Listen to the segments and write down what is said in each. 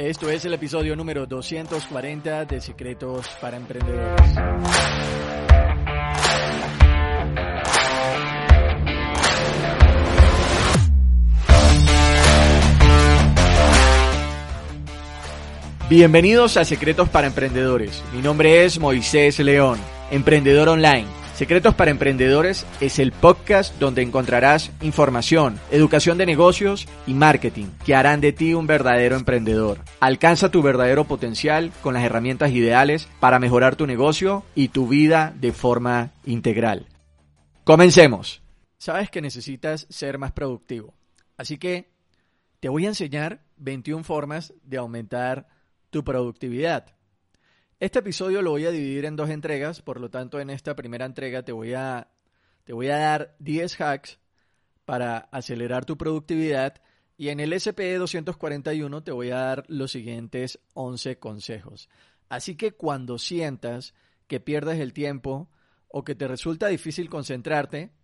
Esto es el episodio número 240 de Secretos para Emprendedores. Bienvenidos a Secretos para Emprendedores. Mi nombre es Moisés León, emprendedor online. Secretos para Emprendedores es el podcast donde encontrarás información, educación de negocios y marketing que harán de ti un verdadero emprendedor. Alcanza tu verdadero potencial con las herramientas ideales para mejorar tu negocio y tu vida de forma integral. Comencemos. Sabes que necesitas ser más productivo, así que te voy a enseñar 21 formas de aumentar tu productividad. Este episodio lo voy a dividir en dos entregas, por lo tanto en esta primera entrega te voy a, te voy a dar 10 hacks para acelerar tu productividad y en el SPE 241 te voy a dar los siguientes 11 consejos. Así que cuando sientas que pierdes el tiempo o que te resulta difícil concentrarte,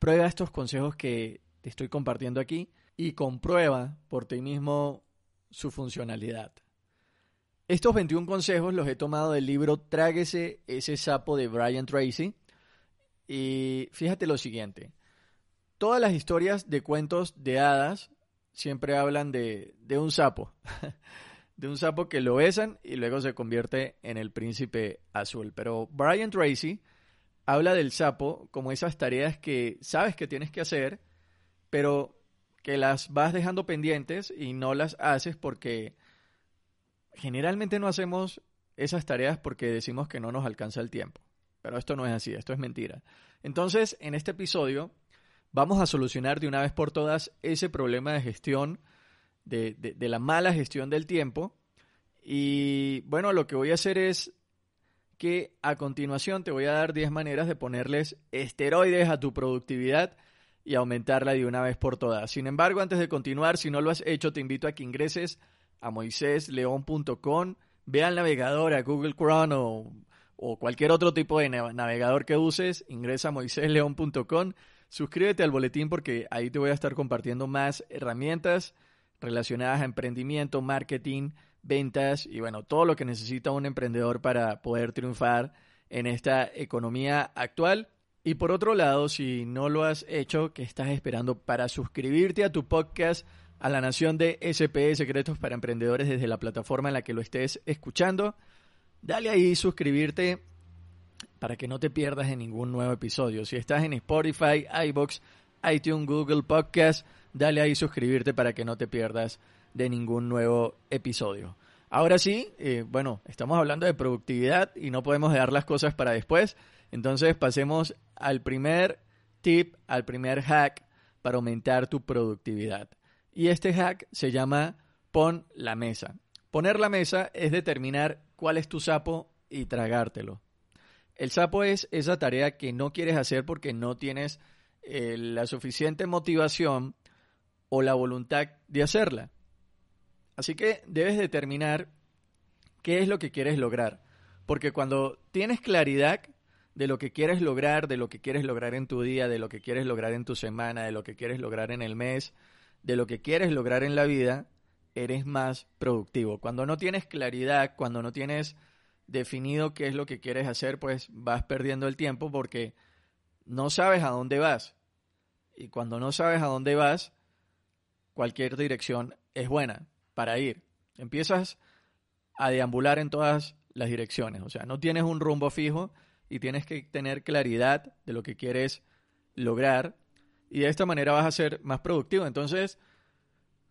prueba estos consejos que te estoy compartiendo aquí y comprueba por ti mismo su funcionalidad. Estos 21 consejos los he tomado del libro Tráguese ese sapo de Brian Tracy. Y fíjate lo siguiente. Todas las historias de cuentos de hadas siempre hablan de, de un sapo. de un sapo que lo besan y luego se convierte en el príncipe azul. Pero Brian Tracy habla del sapo como esas tareas que sabes que tienes que hacer, pero que las vas dejando pendientes y no las haces porque generalmente no hacemos esas tareas porque decimos que no nos alcanza el tiempo. Pero esto no es así, esto es mentira. Entonces, en este episodio vamos a solucionar de una vez por todas ese problema de gestión, de, la mala gestión del tiempo. Y bueno, lo que voy a hacer es que a continuación te voy a dar 10 maneras de ponerles esteroides a tu productividad y aumentarla de una vez por todas. Sin embargo, antes de continuar, si no lo has hecho, te invito a que ingreses a moisésleón.com, ve al navegador, a Google Chrome o, cualquier otro tipo de navegador que uses, ingresa a moisésleón.com, suscríbete al boletín porque ahí te voy a estar compartiendo más herramientas relacionadas a emprendimiento, marketing, ventas y bueno, todo lo que necesita un emprendedor para poder triunfar en esta economía actual. Y por otro lado, si no lo has hecho, ¿qué estás esperando para suscribirte a tu podcast? A la nación de SPE Secretos para Emprendedores desde la plataforma en la que lo estés escuchando. Dale ahí suscribirte para que no te pierdas en ningún nuevo episodio. Si estás en Spotify, iBox, iTunes, Google Podcast, dale ahí suscribirte para que no te pierdas de ningún nuevo episodio. Ahora sí, eh, bueno, estamos hablando de productividad y no podemos dejar las cosas para después. Entonces pasemos al primer tip, al primer hack para aumentar tu productividad. Y este hack se llama pon la mesa. Poner la mesa es determinar cuál es tu sapo y tragártelo. El sapo es esa tarea que no quieres hacer porque no tienes eh, la suficiente motivación o la voluntad de hacerla. Así que debes determinar qué es lo que quieres lograr. Porque cuando tienes claridad de lo que quieres lograr, de lo que quieres lograr en tu día, de lo que quieres lograr en tu semana, de lo que quieres lograr en el mes, de lo que quieres lograr en la vida, eres más productivo. Cuando no tienes claridad, cuando no tienes definido qué es lo que quieres hacer, pues vas perdiendo el tiempo porque no sabes a dónde vas. Y cuando no sabes a dónde vas, cualquier dirección es buena para ir. Empiezas a deambular en todas las direcciones. O sea, no tienes un rumbo fijo y tienes que tener claridad de lo que quieres lograr y de esta manera vas a ser más productivo. Entonces,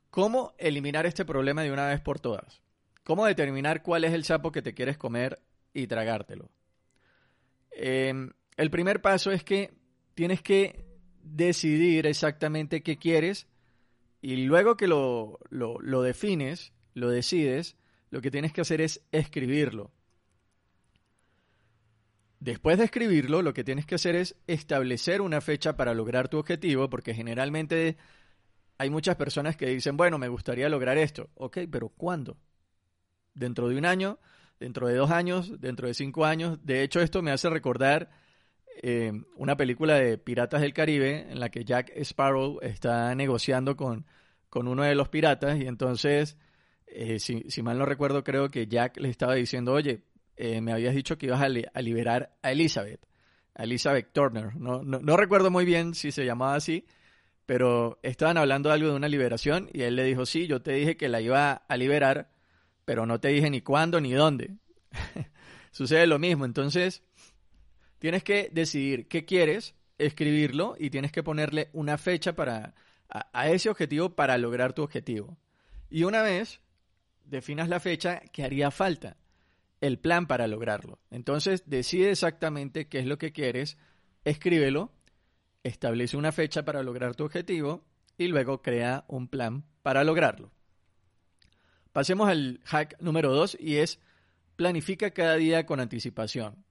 ¿cómo eliminar este problema de una vez por todas? ¿Cómo determinar cuál es el sapo que te quieres comer y tragártelo? Em, el primer paso es que tienes que decidir exactamente qué quieres y luego que lo, lo, lo defines, lo decides, lo que tienes que hacer es escribirlo. Después de escribirlo, lo que tienes que hacer es establecer una fecha para lograr tu objetivo, porque generalmente hay muchas personas que dicen, bueno, me gustaría lograr esto. Ok, pero ¿cuándo? ¿Dentro de un año? ¿Dentro de dos años? ¿Dentro de cinco años? De hecho, esto me hace recordar eh, una película de Piratas del Caribe en la que Jack Sparrow está negociando con, con uno de los piratas y entonces, eh, si, si mal no recuerdo, creo que Jack le estaba diciendo, oye, eh, me habías dicho que ibas a, liberar a Elizabeth, a Elizabeth Turner. No, recuerdo muy bien si se llamaba así, pero estaban hablando algo de una liberación y él le dijo, sí, yo te dije que la iba a liberar, pero no te dije ni cuándo ni dónde. Sucede lo mismo, entonces tienes que decidir qué quieres, escribirlo y tienes que ponerle una fecha para a ese objetivo para lograr tu objetivo. Y una vez definas la fecha que haría falta el plan para lograrlo. Entonces, decide exactamente qué es lo que quieres, escríbelo, establece una fecha para lograr tu objetivo y luego crea un plan para lograrlo. Pasemos al hack número 2 y es planifica cada día con anticipación.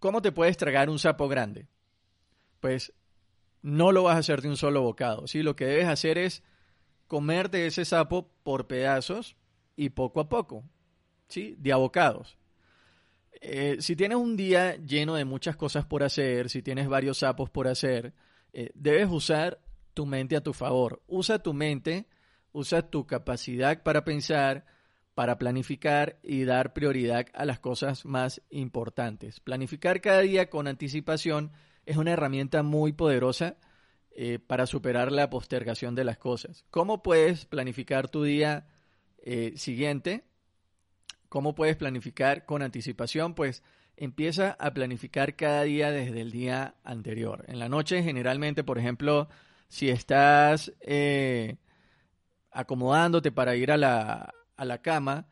¿Cómo te puedes tragar un sapo grande? Pues no lo vas a hacer de un solo bocado. ¿sí? Lo que debes hacer es comerte ese sapo por pedazos y poco a poco. ¿Sí? de abocados. Eh, si tienes un día lleno de muchas cosas por hacer, si tienes varios sapos por hacer, eh, debes usar tu mente a tu favor. Usa tu mente, usa tu capacidad para pensar, para planificar y dar prioridad a las cosas más importantes. Planificar cada día con anticipación es una herramienta muy poderosa eh, para superar la postergación de las cosas. ¿Cómo puedes planificar tu día siguiente? ¿Cómo puedes planificar con anticipación? Pues empieza a planificar cada día desde el día anterior. En la noche generalmente, por ejemplo, si estás eh, acomodándote para ir a la, a la cama,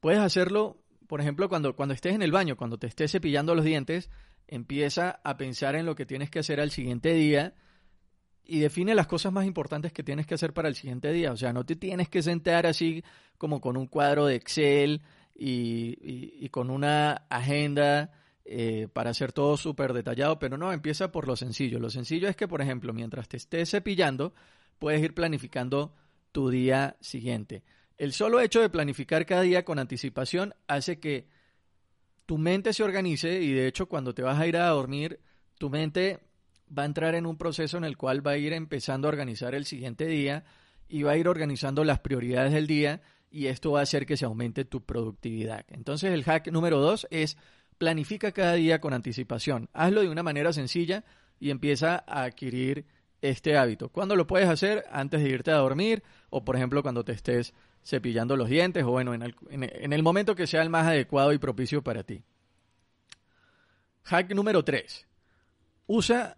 puedes hacerlo, por ejemplo, cuando, cuando estés en el baño, cuando te estés cepillando los dientes, empieza a pensar en lo que tienes que hacer al siguiente día y define las cosas más importantes que tienes que hacer para el siguiente día. O sea, no te tienes que sentar así como con un cuadro de Excel y, con una agenda eh, para hacer todo súper detallado, pero no, empieza por lo sencillo. Lo sencillo es que, por ejemplo, mientras te estés cepillando, puedes ir planificando tu día siguiente. El solo hecho de planificar cada día con anticipación hace que tu mente se organice y de hecho cuando te vas a ir a dormir, tu mente va a entrar en un proceso en el cual va a ir empezando a organizar el siguiente día y va a ir organizando las prioridades del día y esto va a hacer que se aumente tu productividad. Entonces el hack número dos es planifica cada día con anticipación. Hazlo de una manera sencilla y empieza a adquirir este hábito. ¿Cuándo lo puedes hacer? Antes de irte a dormir o por ejemplo cuando te estés cepillando los dientes o bueno, en el, en el momento que sea el más adecuado y propicio para ti. Hack número 3. Usa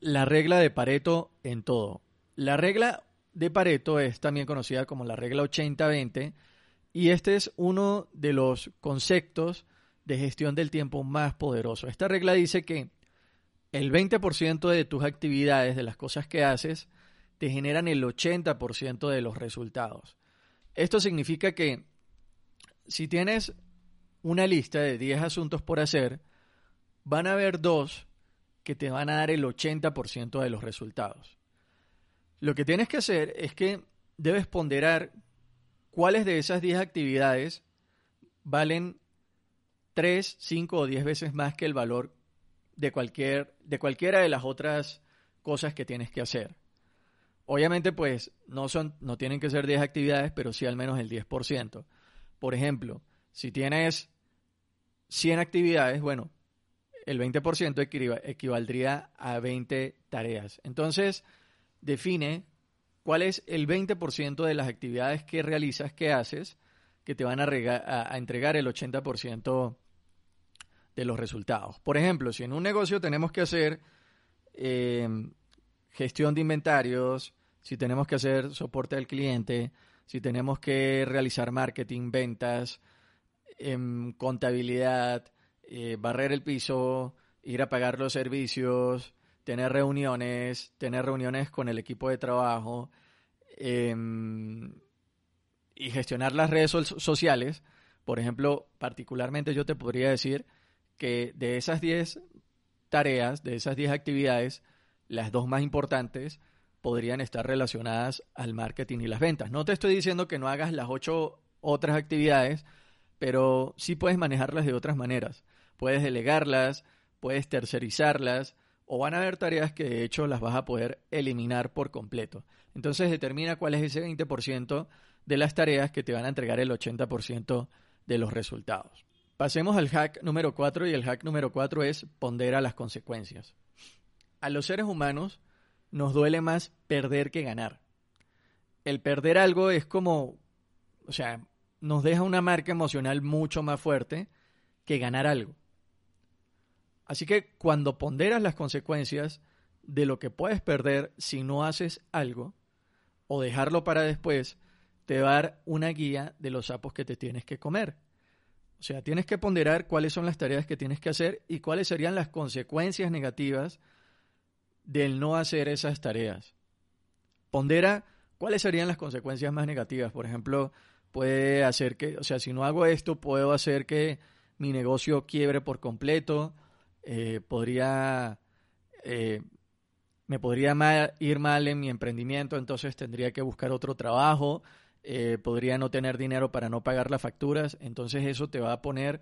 la regla de Pareto en todo. La regla de Pareto es también conocida como la regla 80-20 y este es uno de los conceptos de gestión del tiempo más poderoso. Esta regla dice que el 20% de tus actividades, de las cosas que haces, te generan el 80% de los resultados. Esto significa que si tienes una lista de 10 asuntos por hacer, van a haber dos que te van a dar el 80% de los resultados. Lo que tienes que hacer es que debes ponderar cuáles de esas 10 actividades valen 3, 5 o 10 veces más que el valor de, cualquier, de cualquiera de las otras cosas que tienes que hacer. Obviamente, pues no, son, no tienen que ser 10 actividades, pero sí al menos el 10%. Por ejemplo, si tienes 100 actividades, bueno, el 20% equivaldría a 20 tareas. Entonces, define cuál es el 20% de las actividades que realizas, que haces, que te van a, entregar el 80% de los resultados. Por ejemplo, si en un negocio tenemos que hacer em, gestión de inventarios, si tenemos que hacer soporte al cliente, si tenemos que realizar marketing, ventas, em, contabilidad, eh, barrer el piso, ir a pagar los servicios, tener reuniones, tener reuniones con el equipo de trabajo, em, y gestionar las redes sociales, por ejemplo, particularmente yo te podría decir que de esas 10 tareas, de esas 10 actividades, las dos más importantes podrían estar relacionadas al marketing y las ventas. No te estoy diciendo que no hagas las ocho otras actividades, pero sí puedes manejarlas de otras maneras. Puedes delegarlas, puedes tercerizarlas, o van a haber tareas que de hecho las vas a poder eliminar por completo. Entonces determina cuál es ese 20% de las tareas que te van a entregar el 80% de los resultados. Pasemos al hack número 4 y el hack número 4 es pondera las consecuencias. A los seres humanos nos duele más perder que ganar. El perder algo es como, o sea, nos deja una marca emocional mucho más fuerte que ganar algo. Así que cuando ponderas las consecuencias de lo que puedes perder si no haces algo o dejarlo para después, te va a dar una guía de los sapos que te tienes que comer. O sea, tienes que ponderar cuáles son las tareas que tienes que hacer y cuáles serían las consecuencias negativas del no hacer esas tareas. Pondera cuáles serían las consecuencias más negativas. Por ejemplo, puede hacer que, o sea, si no hago esto, puedo hacer que mi negocio quiebre por completo. Eh, podría, eh, me podría ir mal en mi emprendimiento, entonces tendría que buscar otro trabajo. Eh, podría no tener dinero para no pagar las facturas. Entonces eso te va a poner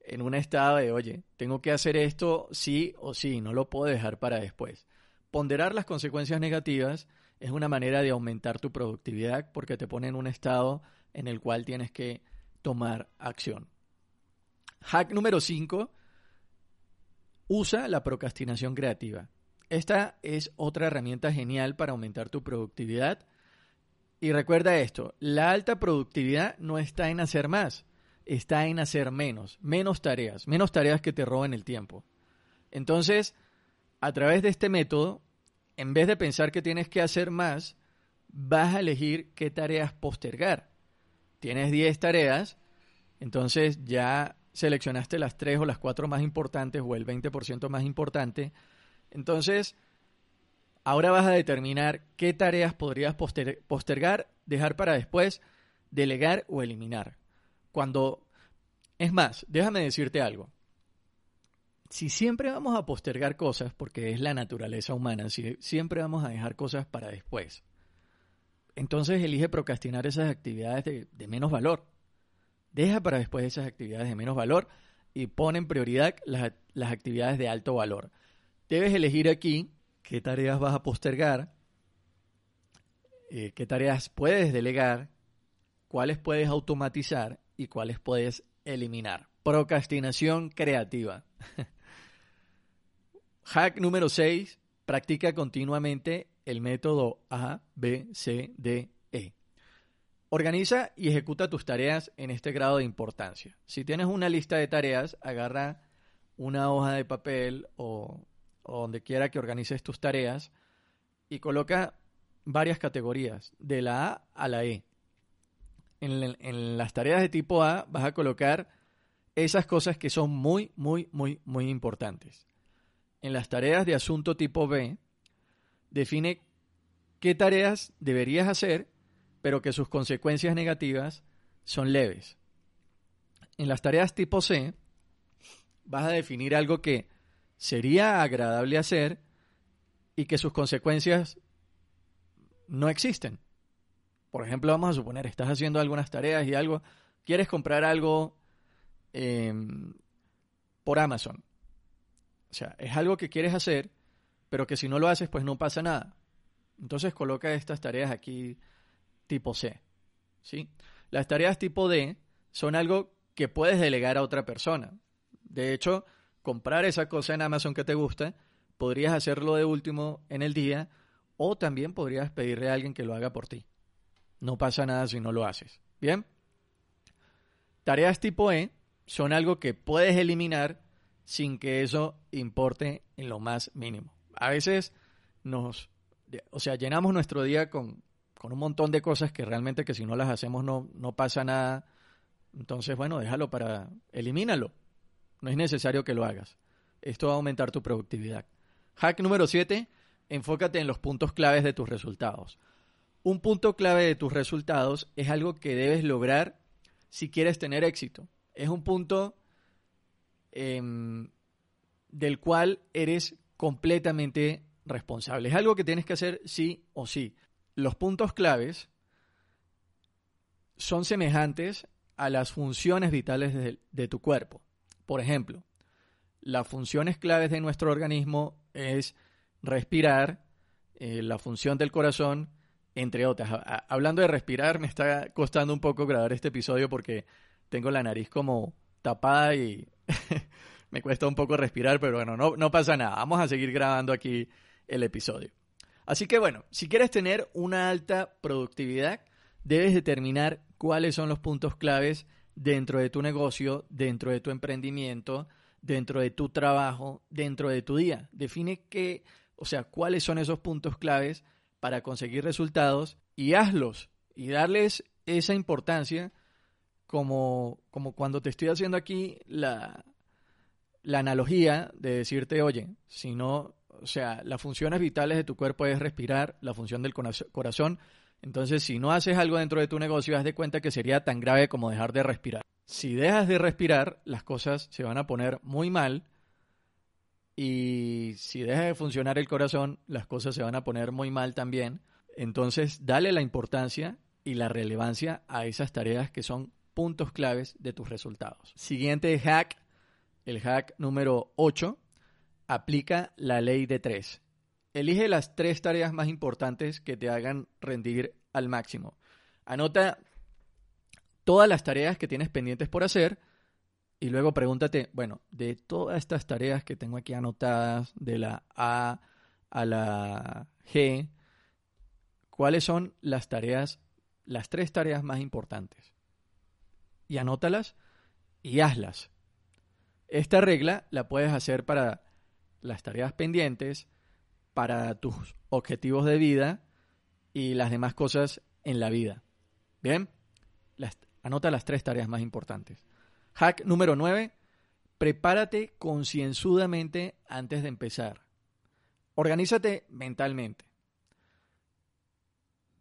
en un estado de, oye, tengo que hacer esto sí o sí, no lo puedo dejar para después. Ponderar las consecuencias negativas es una manera de aumentar tu productividad porque te pone en un estado en el cual tienes que tomar acción. Hack número 5. Usa la procrastinación creativa. Esta es otra herramienta genial para aumentar tu productividad. Y recuerda esto, la alta productividad no está en hacer más, está en hacer menos, menos tareas, menos tareas que te roben el tiempo. Entonces, a través de este método, en vez de pensar que tienes que hacer más, vas a elegir qué tareas postergar. Tienes 10 tareas, entonces ya seleccionaste las 3 o las 4 más importantes o el 20% más importante. Entonces, ahora vas a determinar qué tareas podrías postergar, dejar para después, delegar o eliminar. Cuando, es más, déjame decirte algo. Si siempre vamos a postergar cosas, porque es la naturaleza humana, si siempre vamos a dejar cosas para después, entonces elige procrastinar esas actividades de, menos valor. Deja para después esas actividades de menos valor y pon en prioridad las, actividades de alto valor. Debes elegir aquí qué tareas vas a postergar, eh, qué tareas puedes delegar, cuáles puedes automatizar y cuáles puedes eliminar. Procrastinación creativa. Hack número 6. Practica continuamente el método A, B, C, D, E. Organiza y ejecuta tus tareas en este grado de importancia. Si tienes una lista de tareas, agarra una hoja de papel o, donde quiera que organices tus tareas y coloca varias categorías, de la A a la E en, las tareas de tipo A vas a colocar esas cosas que son muy, muy, muy, muy importantes. En las tareas de asunto tipo B, define qué tareas deberías hacer, pero que sus consecuencias negativas son leves. En las tareas tipo C, vas a definir algo que sería agradable hacer y que sus consecuencias no existen. Por ejemplo, vamos a suponer, estás haciendo algunas tareas y algo, quieres comprar algo em, por Amazon. O sea, es algo que quieres hacer, pero que si no lo haces, pues no pasa nada. Entonces coloca estas tareas aquí tipo C. ¿sí? Las tareas tipo D son algo que puedes delegar a otra persona. De hecho, comprar esa cosa en Amazon que te gusta, podrías hacerlo de último en el día o también podrías pedirle a alguien que lo haga por ti. No pasa nada si no lo haces. Bien. Tareas tipo E son algo que puedes eliminar sin que eso importe en lo más mínimo. A veces nos, o sea, llenamos nuestro día con, con un montón de cosas que realmente que si no las hacemos no, no pasa nada. Entonces, bueno, déjalo para, elimínalo. No es necesario que lo hagas. Esto va a aumentar tu productividad. Hack número 7, enfócate en los puntos claves de tus resultados. Un punto clave de tus resultados es algo que debes lograr si quieres tener éxito. Es un punto em, del cual eres completamente responsable. Es algo que tienes que hacer sí o sí. Los puntos claves son semejantes a las funciones vitales de, tu cuerpo. Por ejemplo, las funciones claves de nuestro organismo es respirar, eh, la función del corazón entre otras. hablando de respirar, me está costando un poco grabar este episodio porque tengo la nariz como tapada y me cuesta un poco respirar, pero bueno, no, no pasa nada. Vamos a seguir grabando aquí el episodio. Así que bueno, si quieres tener una alta productividad, debes determinar cuáles son los puntos claves dentro de tu negocio, dentro de tu emprendimiento, dentro de tu trabajo, dentro de tu día. Define qué, o sea, cuáles son esos puntos claves para conseguir resultados y hazlos y darles esa importancia como, como cuando te estoy haciendo aquí la, la analogía de decirte, oye, si no, o sea, las funciones vitales de tu cuerpo es respirar, la función del corazón, entonces si no haces algo dentro de tu negocio, haz de cuenta que sería tan grave como dejar de respirar. Si dejas de respirar, las cosas se van a poner muy mal y si deja de funcionar el corazón, las cosas se van a poner muy mal también. Entonces, dale la importancia y la relevancia a esas tareas que son puntos claves de tus resultados. Siguiente hack, el hack número 8, aplica la ley de 3. Elige las tres tareas más importantes que te hagan rendir al máximo. Anota todas las tareas que tienes pendientes por hacer y luego pregúntate, bueno, de todas estas tareas que tengo aquí anotadas, de la A a la G, ¿cuáles son las tareas, las tres tareas más importantes? Y anótalas y hazlas. Esta regla la puedes hacer para las tareas pendientes, para tus objetivos de vida y las demás cosas en la vida. Bien, anota las tres tareas más importantes. Hack número 9. Prepárate concienzudamente antes de empezar. Organízate mentalmente.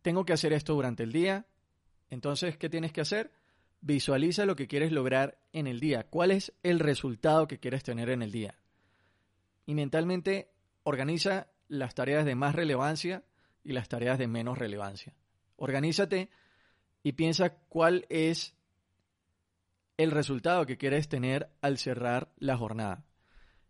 Tengo que hacer esto durante el día. Entonces, ¿qué tienes que hacer? Visualiza lo que quieres lograr en el día. ¿Cuál es el resultado que quieres tener en el día? Y mentalmente organiza las tareas de más relevancia y las tareas de menos relevancia. Organízate y piensa cuál es el resultado que quieres tener al cerrar la jornada.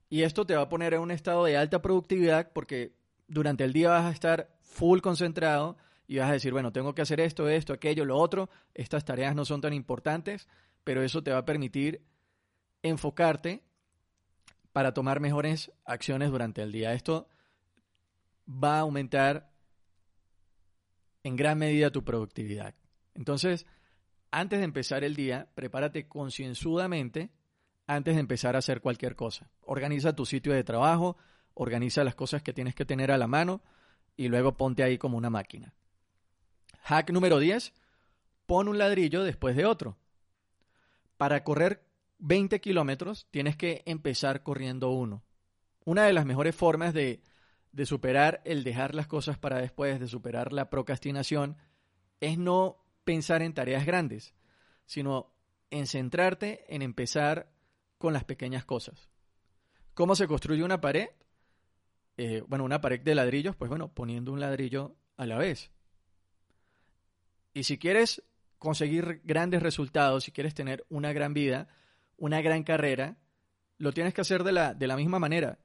Y esto te va a poner en un estado de alta productividad porque durante el día vas a estar full concentrado y vas a decir, bueno, tengo que hacer esto, esto, aquello, lo otro, estas tareas no son tan importantes, pero eso te va a permitir enfocarte para tomar mejores acciones durante el día. Esto va a aumentar en gran medida tu productividad. Entonces, antes de empezar el día, prepárate concienzudamente antes de empezar a hacer cualquier cosa. Organiza tu sitio de trabajo, organiza las cosas que tienes que tener a la mano y luego ponte ahí como una máquina. Hack número 10. Pon un ladrillo después de otro. Para correr 20 kilómetros tienes que empezar corriendo uno. Una de las mejores formas de, de superar el dejar las cosas para después, de superar la procrastinación, es no pensar en tareas grandes, sino en centrarte en empezar con las pequeñas cosas. ¿Cómo se construye una pared? Eh, bueno, una pared de ladrillos, pues bueno, poniendo un ladrillo a la vez. Y si quieres conseguir grandes resultados, si quieres tener una gran vida, una gran carrera, lo tienes que hacer de la, de la misma manera,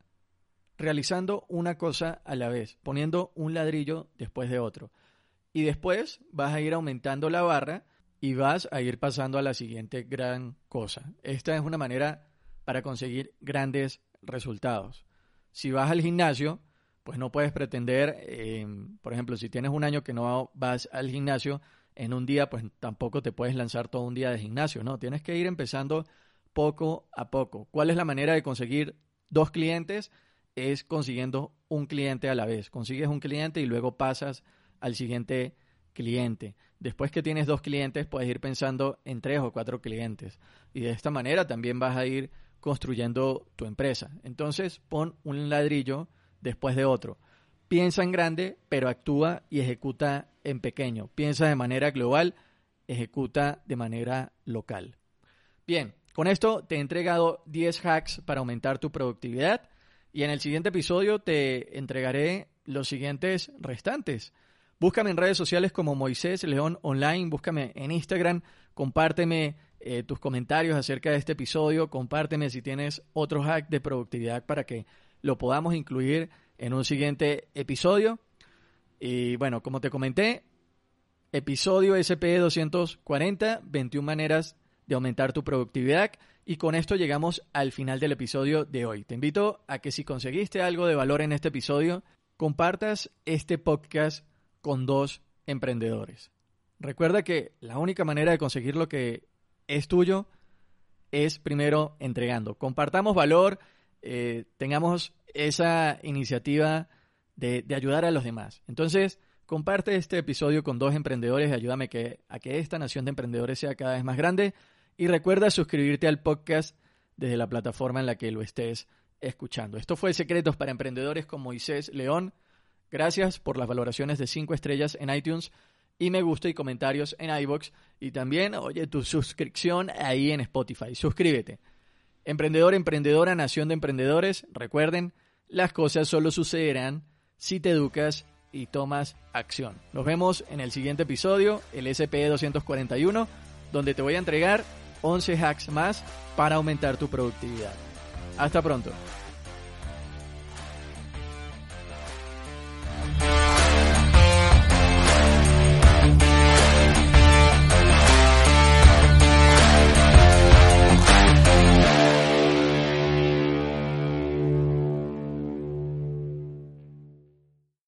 realizando una cosa a la vez, poniendo un ladrillo después de otro y después vas a ir aumentando la barra y vas a ir pasando a la siguiente gran cosa. Esta es una manera para conseguir grandes resultados. Si vas al gimnasio, pues no puedes pretender, eh, por ejemplo, si tienes un año que no vas al gimnasio, en un día, pues tampoco te puedes lanzar todo un día de gimnasio, ¿no? Tienes que ir empezando poco a poco. ¿Cuál es la manera de conseguir dos clientes? Es consiguiendo un cliente a la vez. Consigues un cliente y luego pasas al siguiente cliente. Después que tienes dos clientes, puedes ir pensando en tres o cuatro clientes. Y de esta manera también vas a ir construyendo tu empresa. Entonces, pon un ladrillo después de otro. Piensa en grande, pero actúa y ejecuta en pequeño. Piensa de manera global, ejecuta de manera local. Bien, con esto te he entregado 10 hacks para aumentar tu productividad y en el siguiente episodio te entregaré los siguientes restantes. Búscame en redes sociales como Moisés León Online, búscame en Instagram, compárteme eh, tus comentarios acerca de este episodio, compárteme si tienes otro hack de productividad para que lo podamos incluir en un siguiente episodio. Y bueno, como te comenté, episodio SP 240, 21 maneras de aumentar tu productividad. Y con esto llegamos al final del episodio de hoy. Te invito a que si conseguiste algo de valor en este episodio, compartas este podcast con dos emprendedores. Recuerda que la única manera de conseguir lo que es tuyo es primero entregando. Compartamos valor, eh, tengamos esa iniciativa de, ayudar a los demás. Entonces, comparte este episodio con dos emprendedores y ayúdame que, a que esta nación de emprendedores sea cada vez más grande. Y recuerda suscribirte al podcast desde la plataforma en la que lo estés escuchando. Esto fue Secretos para Emprendedores con Moisés León. Gracias por las valoraciones de 5 estrellas en iTunes y me gusta y comentarios en iBox y también, oye, tu suscripción ahí en Spotify. Suscríbete. Emprendedor, emprendedora, nación de emprendedores, recuerden, las cosas solo sucederán si te educas y tomas acción. Nos vemos en el siguiente episodio, el SPE 241, donde te voy a entregar 11 hacks más para aumentar tu productividad. Hasta pronto.